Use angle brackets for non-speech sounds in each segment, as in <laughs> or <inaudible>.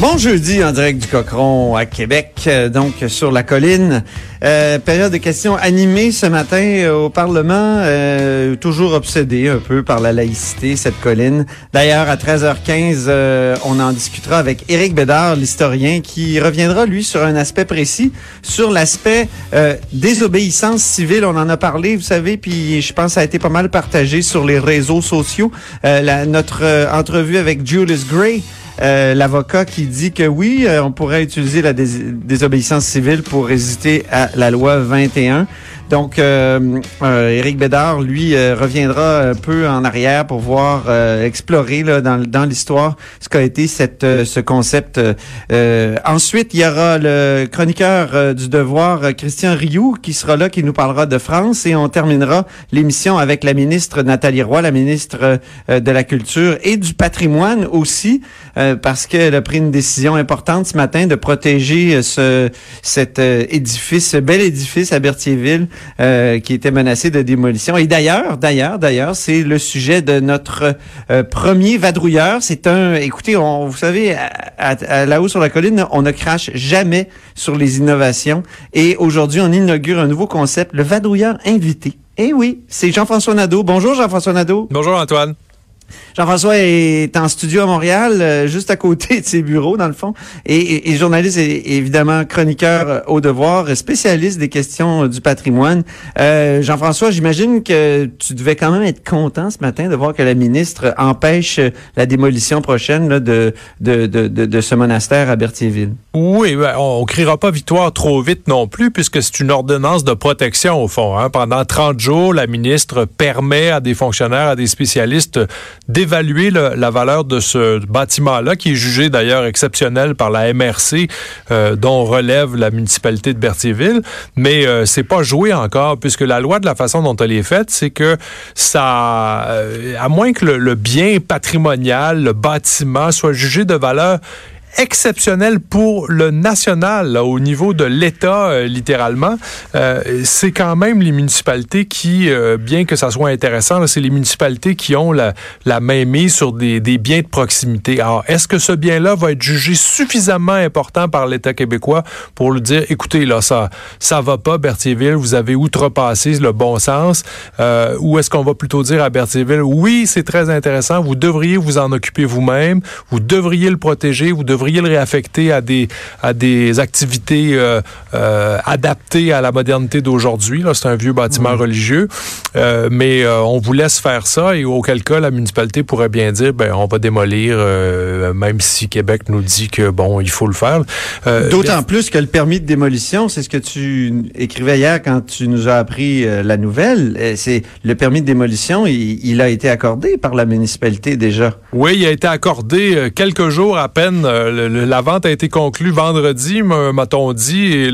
Bon jeudi en direct du Cochon à Québec, euh, donc sur la colline. Euh, période de questions animée ce matin euh, au Parlement, euh, toujours obsédé un peu par la laïcité, cette colline. D'ailleurs, à 13h15, on en discutera avec Éric Bédard, l'historien, qui reviendra, lui, sur un aspect précis, sur l'aspect désobéissance civile. On en a parlé, vous savez, puis je pense que ça a été pas mal partagé sur les réseaux sociaux. La, notre entrevue avec Julius Gray, euh, l'avocat qui dit que oui, euh, on pourrait utiliser la désobéissance civile pour résister à la loi 21. Donc, euh, euh, Éric Bédard, lui, euh, reviendra un peu en arrière pour voir, euh, explorer là, dans, dans l'histoire ce qu'a été cette, ce concept. ensuite, il y aura le chroniqueur du Devoir, Christian Rioux, qui sera là, qui nous parlera de France. Et on terminera l'émission avec la ministre Nathalie Roy, la ministre de la Culture et du Patrimoine aussi, parce qu'elle a pris une décision importante ce matin de protéger ce, cet édifice, ce bel édifice à Berthierville euh, qui était menacé de démolition. Et d'ailleurs, d'ailleurs, d'ailleurs, c'est le sujet de notre euh, premier vadrouilleur. C'est un, écoutez, on, vous savez, à, là-haut sur la colline, on ne crache jamais sur les innovations. Et aujourd'hui, on inaugure un nouveau concept, le vadrouilleur invité. Eh oui, c'est Jean-François Nadeau. Bonjour Jean-François Nadeau. Bonjour Antoine. Jean-François est en studio à Montréal, euh, juste à côté de ses bureaux, dans le fond, et, journaliste et évidemment chroniqueur euh, au devoir, spécialiste des questions euh, du patrimoine. Jean-François, j'imagine que tu devais quand même être content ce matin de voir que la ministre empêche la démolition prochaine de, ce monastère à Berthierville. Oui, ben, on ne criera pas victoire trop vite non plus, puisque c'est une ordonnance de protection au fond. Hein. Pendant 30 jours, la ministre permet à des fonctionnaires, à des spécialistes d'évaluer la valeur de ce bâtiment-là, qui est jugé d'ailleurs exceptionnel par la MRC, euh, dont relève la municipalité de Berthierville. Mais euh, c'est pas joué encore, puisque la loi de la façon dont elle est faite, c'est que ça, euh, à moins que le bien patrimonial, le bâtiment soit jugé de valeur exceptionnel pour le national, au niveau de l'État, euh, littéralement. Euh, c'est quand même les municipalités qui, euh, bien que ça soit intéressant, c'est les municipalités qui ont la, la main mise sur des, des biens de proximité. Alors, est-ce que ce bien-là va être jugé suffisamment important par l'État québécois pour le dire, écoutez, là, ça ça va pas, Berthierville, vous avez outrepassé le bon sens, ou est-ce qu'on va plutôt dire à Berthierville, oui, c'est très intéressant, vous devriez vous en occuper vous-même, vous devriez le protéger, vous devriez le réaffecter à des, à des activités euh, euh, adaptées à la modernité d'aujourd'hui. C'est un vieux bâtiment religieux, euh, mais on vous laisse faire ça et auquel cas la municipalité pourrait bien dire, ben on va démolir, même si Québec nous dit que bon, il faut le faire. D'autant plus que le permis de démolition, c'est ce que tu écrivais hier quand tu nous as appris la nouvelle. C'est le permis de démolition, il, il, a été accordé par la municipalité déjà. Oui, il a été accordé quelques jours à peine la vente a été conclue vendredi, m'a-t-on dit,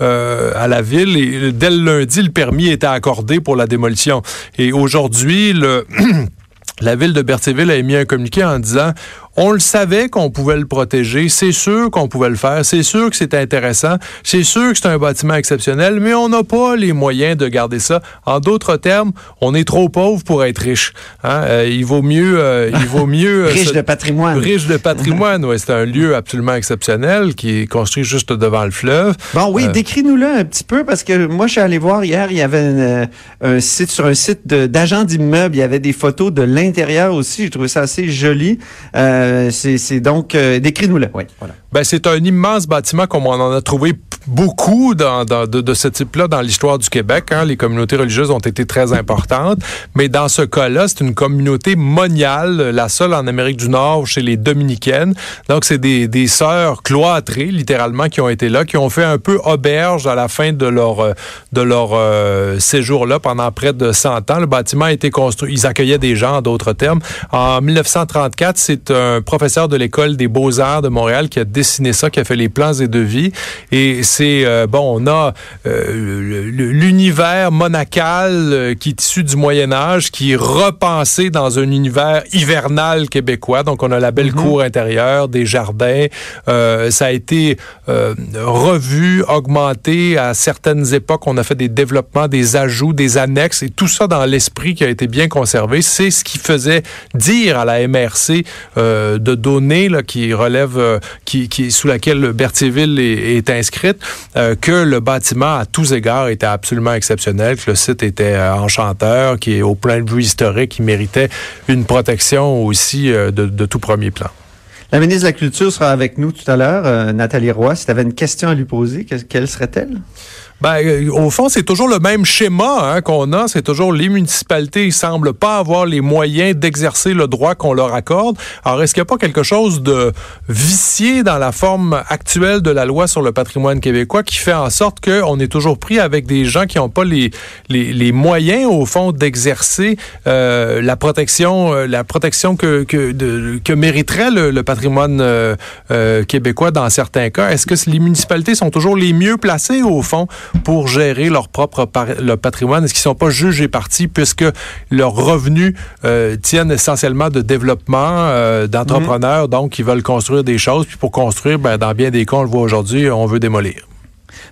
euh, à la ville. Et dès le lundi, le permis était accordé pour la démolition. Et aujourd'hui, <clears throat> la ville de Berthierville a émis un communiqué en disant on le savait qu'on pouvait le protéger. C'est sûr qu'on pouvait le faire. C'est sûr que c'est intéressant. C'est sûr que c'est un bâtiment exceptionnel, mais on n'a pas les moyens de garder ça. En d'autres termes, on est trop pauvre pour être riche. Hein? Euh, il vaut mieux, euh, il vaut mieux. Euh, <laughs> riche de patrimoine. Riche de patrimoine. ouais, c'est un lieu absolument exceptionnel qui est construit juste devant le fleuve. Bon, oui, décris-nous-le un petit peu parce que moi, je suis allé voir hier. Il y avait un site sur un site d'agent d'immeubles. Il y avait des photos de l'intérieur aussi. J'ai trouvé ça assez joli. Euh, Euh, c'est donc, euh, décris-nous-le. Oui. Ben, c'est un immense bâtiment comme on en a trouvé beaucoup de, ce type-là dans l'histoire du Québec. Hein. Les communautés religieuses ont été très importantes, mais dans ce cas-là, c'est une communauté moniale, la seule en Amérique du Nord chez les dominicaines. Donc, c'est des, des sœurs cloîtrées, littéralement, qui ont été là, qui ont fait un peu auberge à la fin de leur, leur euh, séjour-là pendant près de 100 ans. Le bâtiment a été construit, ils accueillaient des gens, en d'autres termes. En 1934, c'est un professeur de l'école des beaux-arts de Montréal qui a dessiné ça, qui a fait les plans et devis. Et c'est, euh, bon, on a euh, l'univers monacal euh, qui est issu du Moyen Âge, qui est repensé dans un univers hivernal québécois. Donc, on a la belle mhm. cour intérieure, des jardins. ça a été revu, augmenté. À certaines époques, on a fait des développements, des ajouts, des annexes, et tout ça dans l'esprit qui a été bien conservé. C'est ce qui faisait dire à la MRC de données qui relèvent, qui, sous laquelle Berthierville est, inscrite, euh, que le bâtiment à tous égards était absolument exceptionnel, que le site était euh, enchanteur, qui est au plein de vue historique, qui méritait une protection aussi euh, de, tout premier plan. La ministre de la Culture sera avec nous tout à l'heure, Nathalie Roy. Si tu avais une question à lui poser, quelle serait-elle? Ben, euh, au fond, c'est toujours le même schéma hein, qu'on a. C'est toujours les municipalités ne semblent pas avoir les moyens d'exercer le droit qu'on leur accorde. Alors, est-ce qu'il n'y a pas quelque chose de vicié dans la forme actuelle de la loi sur le patrimoine québécois qui fait en sorte qu'on est toujours pris avec des gens qui n'ont pas les, les, les, moyens, au fond, d'exercer euh, la protection, euh, la protection que, que, que mériterait le, le patrimoine euh, euh québécois dans certains cas? Est-ce que les municipalités sont toujours les mieux placées, au fond, pour gérer leur propre le patrimoine? Est-ce qu'ils ne sont pas jugés partis puisque leurs revenus euh, tiennent essentiellement de développement euh, d'entrepreneurs, donc ils veulent construire des choses, puis pour construire, ben, dans bien des cas, on le voit aujourd'hui, on veut démolir.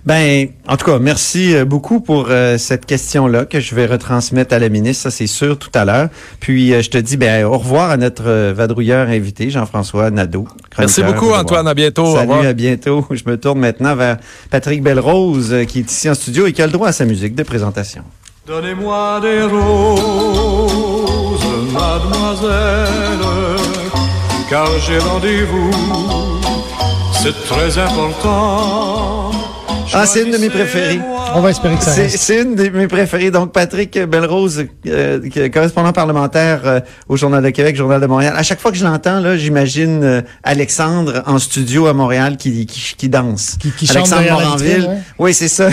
Ben, en tout cas, merci euh, beaucoup pour euh, cette question-là que je vais retransmettre à la ministre, ça c'est sûr, tout à l'heure. Puis, euh, je te dis, ben, au revoir à notre vadrouilleur invité, Jean-François Nadeau. Merci beaucoup, Antoine. À bientôt. Salut, à bientôt. <laughs> Je me tourne maintenant vers Patrick Belrose, qui est ici en studio et qui a le droit à sa musique de présentation. Donnez-moi des roses, mademoiselle, car j'ai rendez-vous. C'est très important ah, c'est une de mes préférées. On va espérer que ça reste. C'est une de mes préférées. Donc, Patrick Belrose, euh, correspondant parlementaire euh, au Journal de Québec, Journal de Montréal. À chaque fois que je l'entends, là, j'imagine euh, Alexandre en studio à Montréal qui, qui, qui danse. Qui, qui Alexandre Moranville. Oui, c'est ça.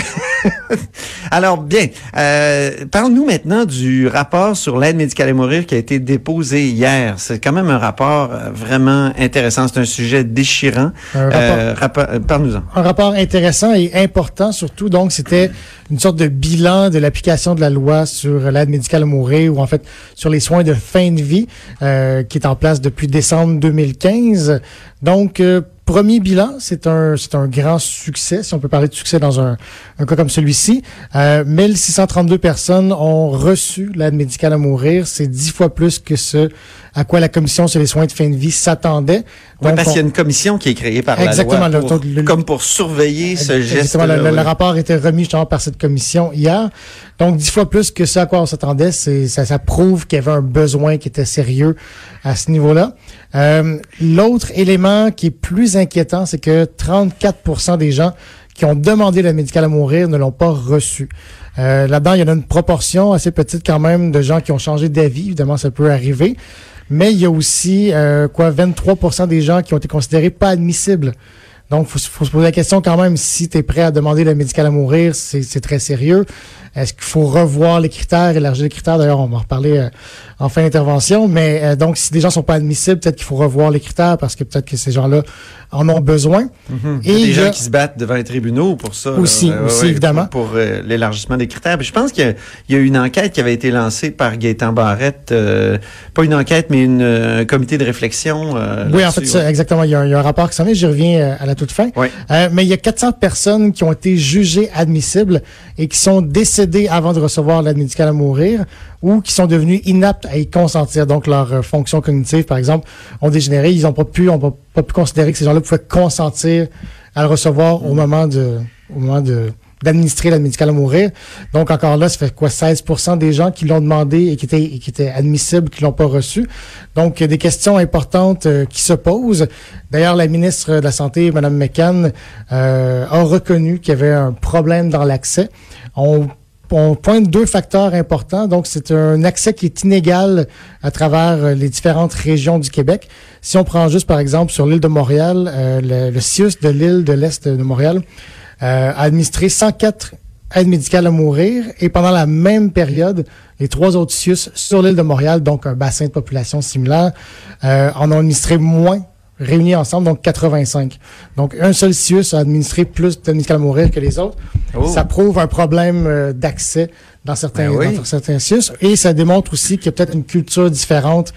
<laughs> Alors, bien. Parle-nous maintenant du rapport sur l'aide médicale à mourir qui a été déposé hier. C'est quand même un rapport vraiment intéressant. C'est un sujet déchirant. Parle-nous-en. Un rapport intéressant et important surtout. Donc, c'était une sorte de bilan de l'application de la loi sur l'aide médicale à mourir ou en fait sur les soins de fin de vie euh, qui est en place depuis décembre 2015. Donc, euh, premier bilan, c'est un, c'est un grand succès, si on peut parler de succès dans un, cas comme celui-ci. Euh, 1632 personnes ont reçu l'aide médicale à mourir. C'est dix fois plus que ce à quoi la commission sur les soins de fin de vie s'attendait. Oui, parce qu'il y a une commission qui est créée par exactement, la loi comme pour surveiller ce geste. Le, le, le, rapport a été remis justement par cette commission hier. Donc, dix fois plus que ce à quoi on s'attendait, c'est ça, ça prouve qu'il y avait un besoin qui était sérieux à ce niveau-là. Euh, L'autre élément qui est plus inquiétant, c'est que 34% des gens qui ont demandé la médicale à mourir ne l'ont pas reçu. Euh, Là-dedans, il y en a une proportion assez petite quand même de gens qui ont changé d'avis. Évidemment, ça peut arriver. Mais il y a aussi euh, quoi 23% des gens qui ont été considérés pas admissibles. Donc, faut, faut, se poser la question quand même, si tu es prêt à demander la médicale à mourir, c'est très sérieux. Est-ce qu'il faut revoir les critères, élargir les critères? D'ailleurs, on va en reparler euh, en fin d'intervention. Mais euh, donc, si des gens sont pas admissibles, peut-être qu'il faut revoir les critères parce que peut-être que ces gens-là en ont besoin. Mm-hmm. Et il y a des gens qui se battent devant les tribunaux pour ça. Aussi, aussi évidemment. Pour, euh, l'élargissement des critères. Puis je pense qu'il y, y, a une enquête qui avait été lancée par Gaétan Barrette. pas une enquête, mais une, un comité de réflexion. oui, en fait, exactement. Il y, a un, il y, a un, rapport qui s'en est. J'y reviens à la toute fin. Oui. mais il y a 400 personnes qui ont été jugées admissibles et qui sont décédées avant de recevoir l'aide médicale à mourir ou qui sont devenus inaptes à y consentir. Donc, leurs euh, fonctions cognitives, par exemple, ont dégénéré. Ils n'ont pas pu, on pas pu considérer que ces gens-là pouvaient consentir à le recevoir au moment de, au moment de, d'administrer l'aide médicale à mourir. Donc encore là, ça fait quoi 16 des gens qui l'ont demandé et qui étaient, et qui étaient admissibles, qui l'ont pas reçu. Donc a des questions importantes euh, qui se posent. D'ailleurs, la ministre de la Santé, Mme McCann, euh, a reconnu qu'il y avait un problème dans l'accès. On on pointe deux facteurs importants. Donc, c'est un accès qui est inégal à travers euh, les différentes régions du Québec. Si on prend juste, par exemple, sur l'île de Montréal, euh, le, le CIUS de l'île de l'Est de Montréal euh, a administré 104 aides médicales à mourir et pendant la même période, les trois autres CIUS sur l'île de Montréal, donc un bassin de population similaire, en ont administré moins réunis ensemble, donc 85. Donc, un seul CIUS a administré plus de mourir que les autres. Oh. Ça prouve un problème euh, d'accès dans certains, Ben oui. dans certains CIUS. Et ça démontre aussi qu'il y a peut-être une culture différente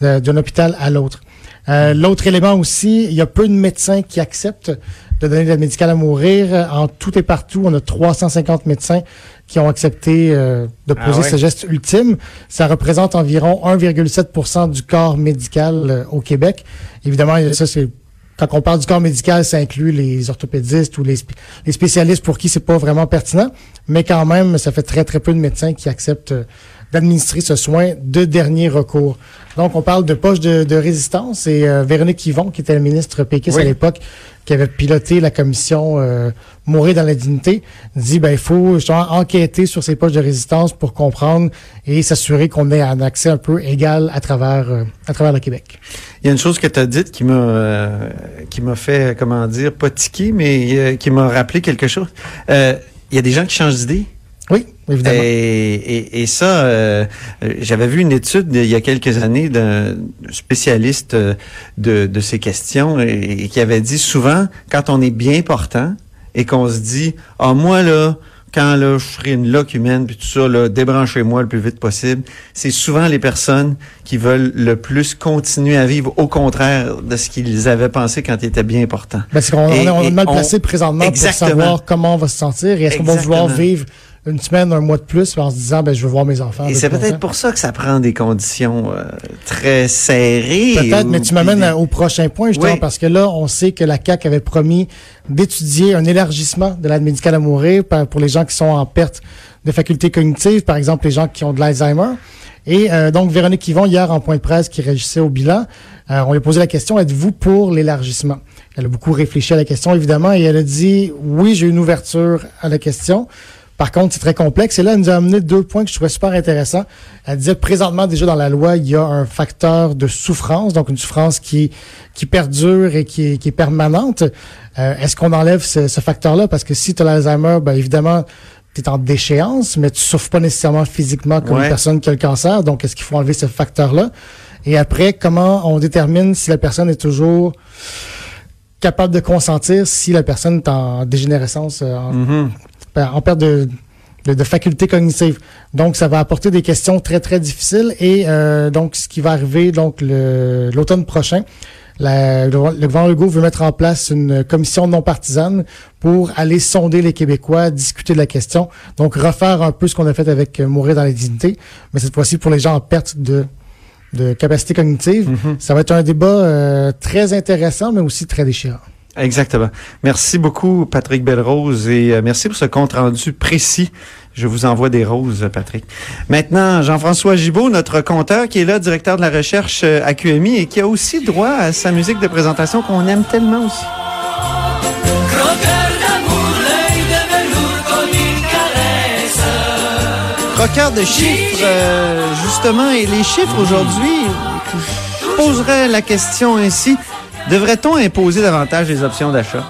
d'un hôpital à l'autre. Euh, L'autre élément aussi, il y a peu de médecins qui acceptent de donner de l'aide médicale à mourir. En tout et partout, on a 350 médecins qui ont accepté euh, de Ah poser ouais? ce geste ultime. Ça représente environ 1,7% du corps médical euh, au Québec. Évidemment, ça c'est quand on parle du corps médical, ça inclut les orthopédistes ou les, sp- les spécialistes pour qui c'est pas vraiment pertinent, mais quand même, ça fait très très peu de médecins qui acceptent euh, d'administrer ce soin de dernier recours. Donc, on parle de poche de, de résistance et euh, Véronique Yvon, qui était la ministre péquiste Oui. à l'époque, qui avait piloté la commission euh, Mourir dans la dignité, dit ben il faut justement enquêter sur ces poches de résistance pour comprendre et s'assurer qu'on ait un accès un peu égal à travers euh, à travers le Québec. Il y a une chose que tu as dite qui m'a euh, qui m'a fait, comment dire, pas tiquer, mais euh, qui m'a rappelé quelque chose. Euh, il y a des gens qui changent d'idée. Oui, évidemment. Et, et, et ça, euh, j'avais vu une étude il y a quelques années d'un spécialiste euh, de, de ces questions et, et qui avait dit souvent, quand on est bien portant et qu'on se dit, ah moi là, quand là, je serai une loque humaine puis tout ça, là, débranchez-moi le plus vite possible. C'est souvent les personnes qui veulent le plus continuer à vivre au contraire de ce qu'ils avaient pensé quand ils étaient bien portants. Ben, c'est qu'on on est- on est et mal on- placé présentement Exactement. pour savoir comment on va se sentir et est-ce qu'on va vouloir vivre une semaine, un mois de plus en se disant ben je veux voir mes enfants. Et c'est peut-être pour ça que ça prend des conditions euh, très serrées. Peut-être, mais tu m'amènes au prochain point, justement, Oui. parce que là, on sait que la CAQ avait promis d'étudier un élargissement de l'aide médicale à mourir pour les gens qui sont en perte de facultés cognitives, par exemple les gens qui ont de l'Alzheimer. Et euh, donc, Véronique Yvon, hier, en point de presse, qui réagissait au bilan, euh, on lui a posé la question, êtes-vous pour l'élargissement? Elle a beaucoup réfléchi à la question, évidemment, et elle a dit, oui, j'ai une ouverture à la question. Par contre, c'est très complexe. Et là, elle nous a amené deux points que je trouvais super intéressants. Elle disait, présentement, déjà dans la loi, il y a un facteur de souffrance, donc une souffrance qui, qui perdure et qui est, qui est permanente. Euh, Est-ce qu'on enlève ce, ce facteur-là? Parce que si tu as l'Alzheimer, ben, évidemment, tu es en déchéance, mais tu souffres pas nécessairement physiquement comme Ouais. une personne qui a le cancer. Donc, est-ce qu'il faut enlever ce facteur-là? Et après, comment on détermine si la personne est toujours capable de consentir si la personne est en dégénérescence, euh, en, Mhm. ben, en perte de, de, de facultés cognitives. Donc, ça va apporter des questions très, très difficiles. Et euh, donc, ce qui va arriver donc l'automne prochain, la- le, le gouvernement Legault veut mettre en place une commission non partisane pour aller sonder les Québécois, discuter de la question. Donc, refaire un peu ce qu'on a fait avec euh, Mourir dans la dignité, mais cette fois-ci pour les gens en perte de de capacité cognitive. Ça va être un débat euh, très intéressant, mais aussi très déchirant. Exactement. Merci beaucoup, Patrick Belrose, et euh, merci pour ce compte-rendu précis. Je vous envoie des roses, Patrick. Maintenant, Jean-François Gibault, notre compteur, qui est là, directeur de la recherche euh, à QMI, et qui a aussi droit à sa musique de présentation qu'on aime tellement aussi. Croqueur de chiffres, euh, justement, et les chiffres aujourd'hui, je poserais la question ainsi. Devrait-on imposer davantage les options d'achat?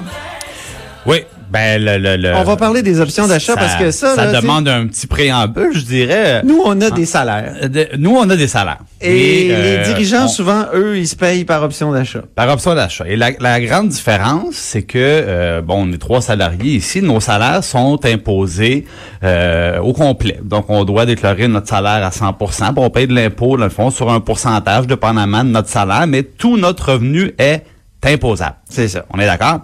Oui, ben le, le, le- On va parler des options d'achat parce que ça, là, sais, demande un petit préambule, je dirais. nous, on a des salaires. Euh, de- nous, on a des salaires. Et, euh, les dirigeants, on- souvent, eux, ils se payent par option d'achat. Par option d'achat. Et la, la grande différence, c'est que, euh, bon, on est trois salariés ici, nos salaires sont imposés euh, au complet. Donc, on doit déclarer notre salaire à 100% puis on paye de l'impôt, dans le fond, sur un pourcentage, dépendamment de notre salaire, mais tout notre revenu est imposable. C'est ça. On est d'accord?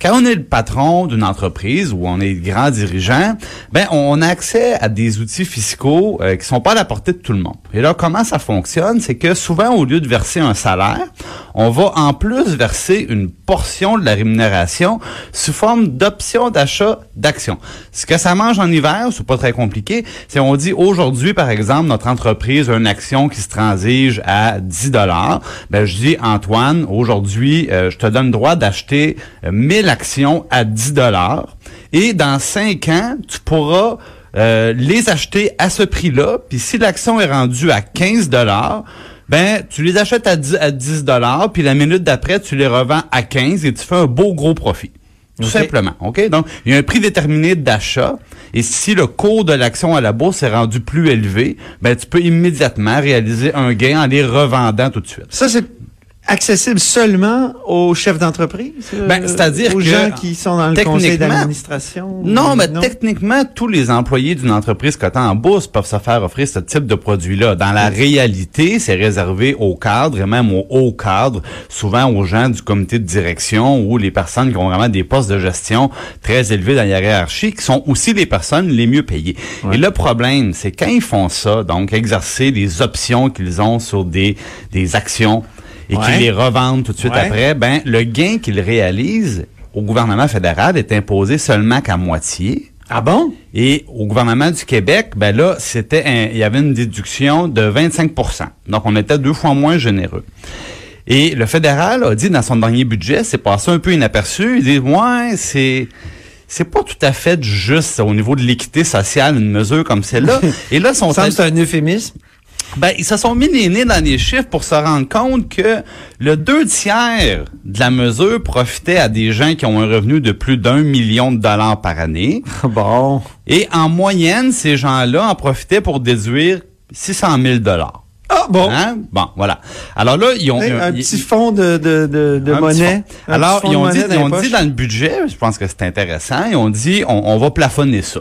Quand on est le patron d'une entreprise ou on est grand dirigeant, ben on a accès à des outils fiscaux euh, qui sont pas à la portée de tout le monde. Et là, comment ça fonctionne, c'est que souvent au lieu de verser un salaire, on va en plus verser une portion de la rémunération sous forme d'option d'achat d'actions. Ce que ça mange en hiver, c'est pas très compliqué, c'est on dit aujourd'hui par exemple notre entreprise a une action qui se transige à 10 dollars. Ben je dis Antoine, aujourd'hui euh, je te donne le droit d'acheter euh, 1000 actions à 10 dollars et dans 5 ans, tu pourras euh, les acheter à ce prix-là, puis si l'action est rendue à 15 dollars, ben tu les achètes à 10 à 10 dollars, puis la minute d'après tu les revends à 15 et tu fais un beau gros profit. Tout simplement, OK? Donc, il y a un prix déterminé d'achat. Et si le cours de l'action à la bourse est rendu plus élevé, ben, tu peux immédiatement réaliser un gain en les revendant tout de suite. Ça, c'est accessible seulement aux chefs d'entreprise? euh, Ben, c'est-à-dire aux que, gens qui sont dans le conseil d'administration? Non, mais non? techniquement, tous les employés d'une entreprise cotant en bourse peuvent se faire offrir ce type de produit-là. Dans la réalité, c'est réservé aux cadres et même aux hauts cadres, souvent aux gens du comité de direction ou les personnes qui ont vraiment des postes de gestion très élevés dans la hiérarchie, qui sont aussi les personnes les mieux payées. Et le problème, c'est quand ils font ça, donc exercer les options qu'ils ont sur des, des actions et Ouais. qu'ils les revendent tout de suite Ouais. après, ben le gain qu'ils réalisent au gouvernement fédéral est imposé seulement qu'à moitié. Ah bon? Et au gouvernement du Québec, ben là, c'était un- il y avait une déduction de 25% Donc, on était deux fois moins généreux. Et le fédéral a dit dans son dernier budget, c'est passé un peu inaperçu, il dit, ouais, c'est... C'est pas tout à fait juste au niveau de l'équité sociale, une mesure comme celle-là. <laughs> Et là, son c'est un euphémisme. Ben, ils se sont mis les nez dans les chiffres pour se rendre compte que le deux tiers de la mesure profitait à des gens qui ont un revenu de plus d'un million de dollars par année. <laughs> Bon. Et en moyenne, ces gens-là en profitaient pour déduire 600 000 dollars. Ah bon. Hein? Bon, voilà. Alors là, ils ont... Hey, un ils- petit fond de, de, de, de monnaie. Alors, ils ont, dit, ils ont dit dans le budget, je pense que c'est intéressant, ils ont dit, on, on va plafonner ça.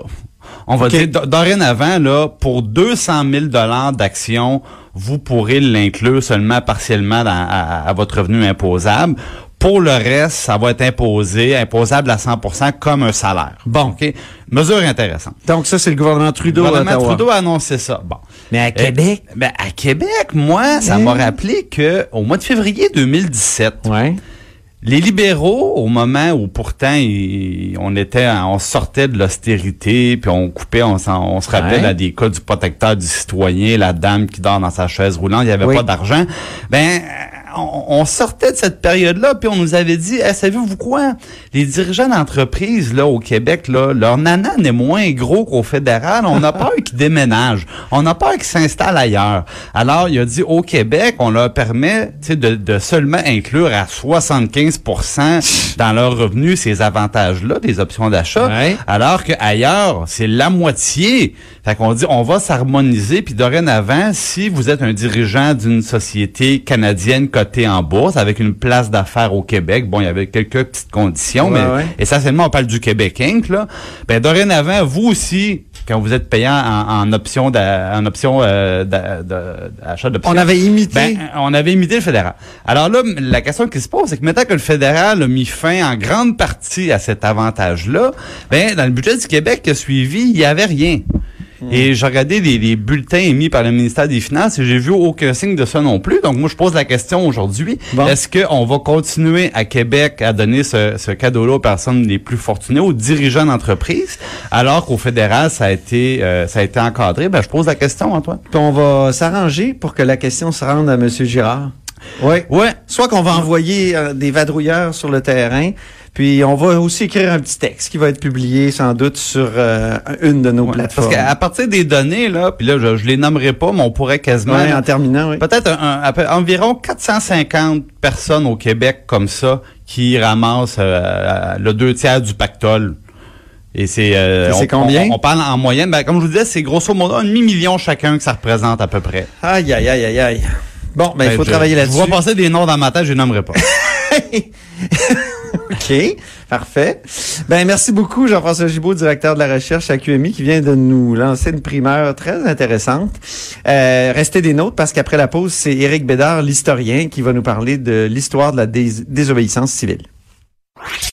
On va dire, do- dorénavant, là, pour 200 000 dollars d'actions, vous pourrez l'inclure seulement partiellement dans- à, à votre revenu imposable. Pour le reste, ça va être imposé, imposable à 100% comme un salaire. Bon. OK? Mesure intéressante. Donc ça, c'est le gouvernement Trudeau Le gouvernement. Trudeau a annoncé ça. Bon. Mais à Euh, Québec? ben, à Québec, moi, ça Hein? m'a rappelé que au mois de février 2017, Ouais. Les libéraux, au moment où pourtant ils- on était, on sortait de l'austérité, puis on coupait, on, s'en- on se rappelle Ouais. à des cas du protecteur du citoyen, la dame qui dort dans sa chaise roulante, il n'y avait Oui. pas d'argent. Ben, on, on sortait de cette période-là, puis on nous avait dit, Eh, savez-vous quoi, les dirigeants d'entreprise là au Québec, là, leur nanan est moins gros qu'au fédéral. On a peur <laughs> qu'ils déménagent, on a peur qu'ils s'installent ailleurs. Alors, il a dit au Québec, on leur permet, de, de seulement inclure à 75% dans leurs revenus ces avantages-là, des options d'achat, Ouais. alors qu'ailleurs, c'est la moitié. Fait qu'on dit, on va s'harmoniser, puis dorénavant, si vous êtes un dirigeant d'une société canadienne cotée en bourse, avec une place d'affaires au Québec, bon, il y avait quelques petites conditions, Ouais, mais ouais. essentiellement, on parle du Québec Inc., là. Ben, dorénavant, vous aussi, quand vous êtes payant en, en option en option euh, d'a- d'a- d'achat d'options, On avait imité. ben, on avait imité le fédéral. Alors là, la question qui se pose, c'est que maintenant que le fédéral a mis fin en grande partie à cet avantage-là, ben, dans le budget du Québec qui a suivi, il n'y avait rien. Et j'ai regardé les, les bulletins émis par le ministère des Finances et j'ai vu aucun signe de ça non plus. Donc moi, je pose la question aujourd'hui. Bon. Est-ce qu'on va continuer à Québec à donner ce, ce cadeau-là aux personnes les plus fortunées, aux dirigeants d'entreprise, alors qu'au fédéral, ça a été, euh, ça a été encadré? Ben, je pose la question, Antoine. Puis on va s'arranger pour que la question se rende à M. Girard. Oui. Ouais. Soit qu'on va envoyer euh, des vadrouilleurs sur le terrain, puis on va aussi écrire un petit texte qui va être publié sans doute sur euh, une de nos Ouais, plateformes. Parce qu'à partir des données, là, puis là, je, je les nommerai pas, mais on pourrait quasiment... Ouais, en terminant, oui. Peut-être un- un- environ 450 personnes au Québec comme ça qui ramassent euh, le deux tiers du pactole. Et c'est euh, combien? On, on parle en moyenne, ben, comme je vous disais, c'est grosso modo un demi-million chacun que ça représente à peu près. Aïe, aïe, aïe, aïe, aïe. Bon, ben, il faut je- travailler Je là-dessus. vois passer des noms dans ma tête, je les nommerai pas. <laughs> <laughs> OK, parfait. Ben merci beaucoup Jean-François Gibault, directeur de la recherche à QMI, qui vient de nous lancer une primeur très intéressante. Euh, restez des nôtres parce qu'après la pause, c'est Éric Bédard, l'historien, qui va nous parler de l'histoire de la dés- désobéissance civile.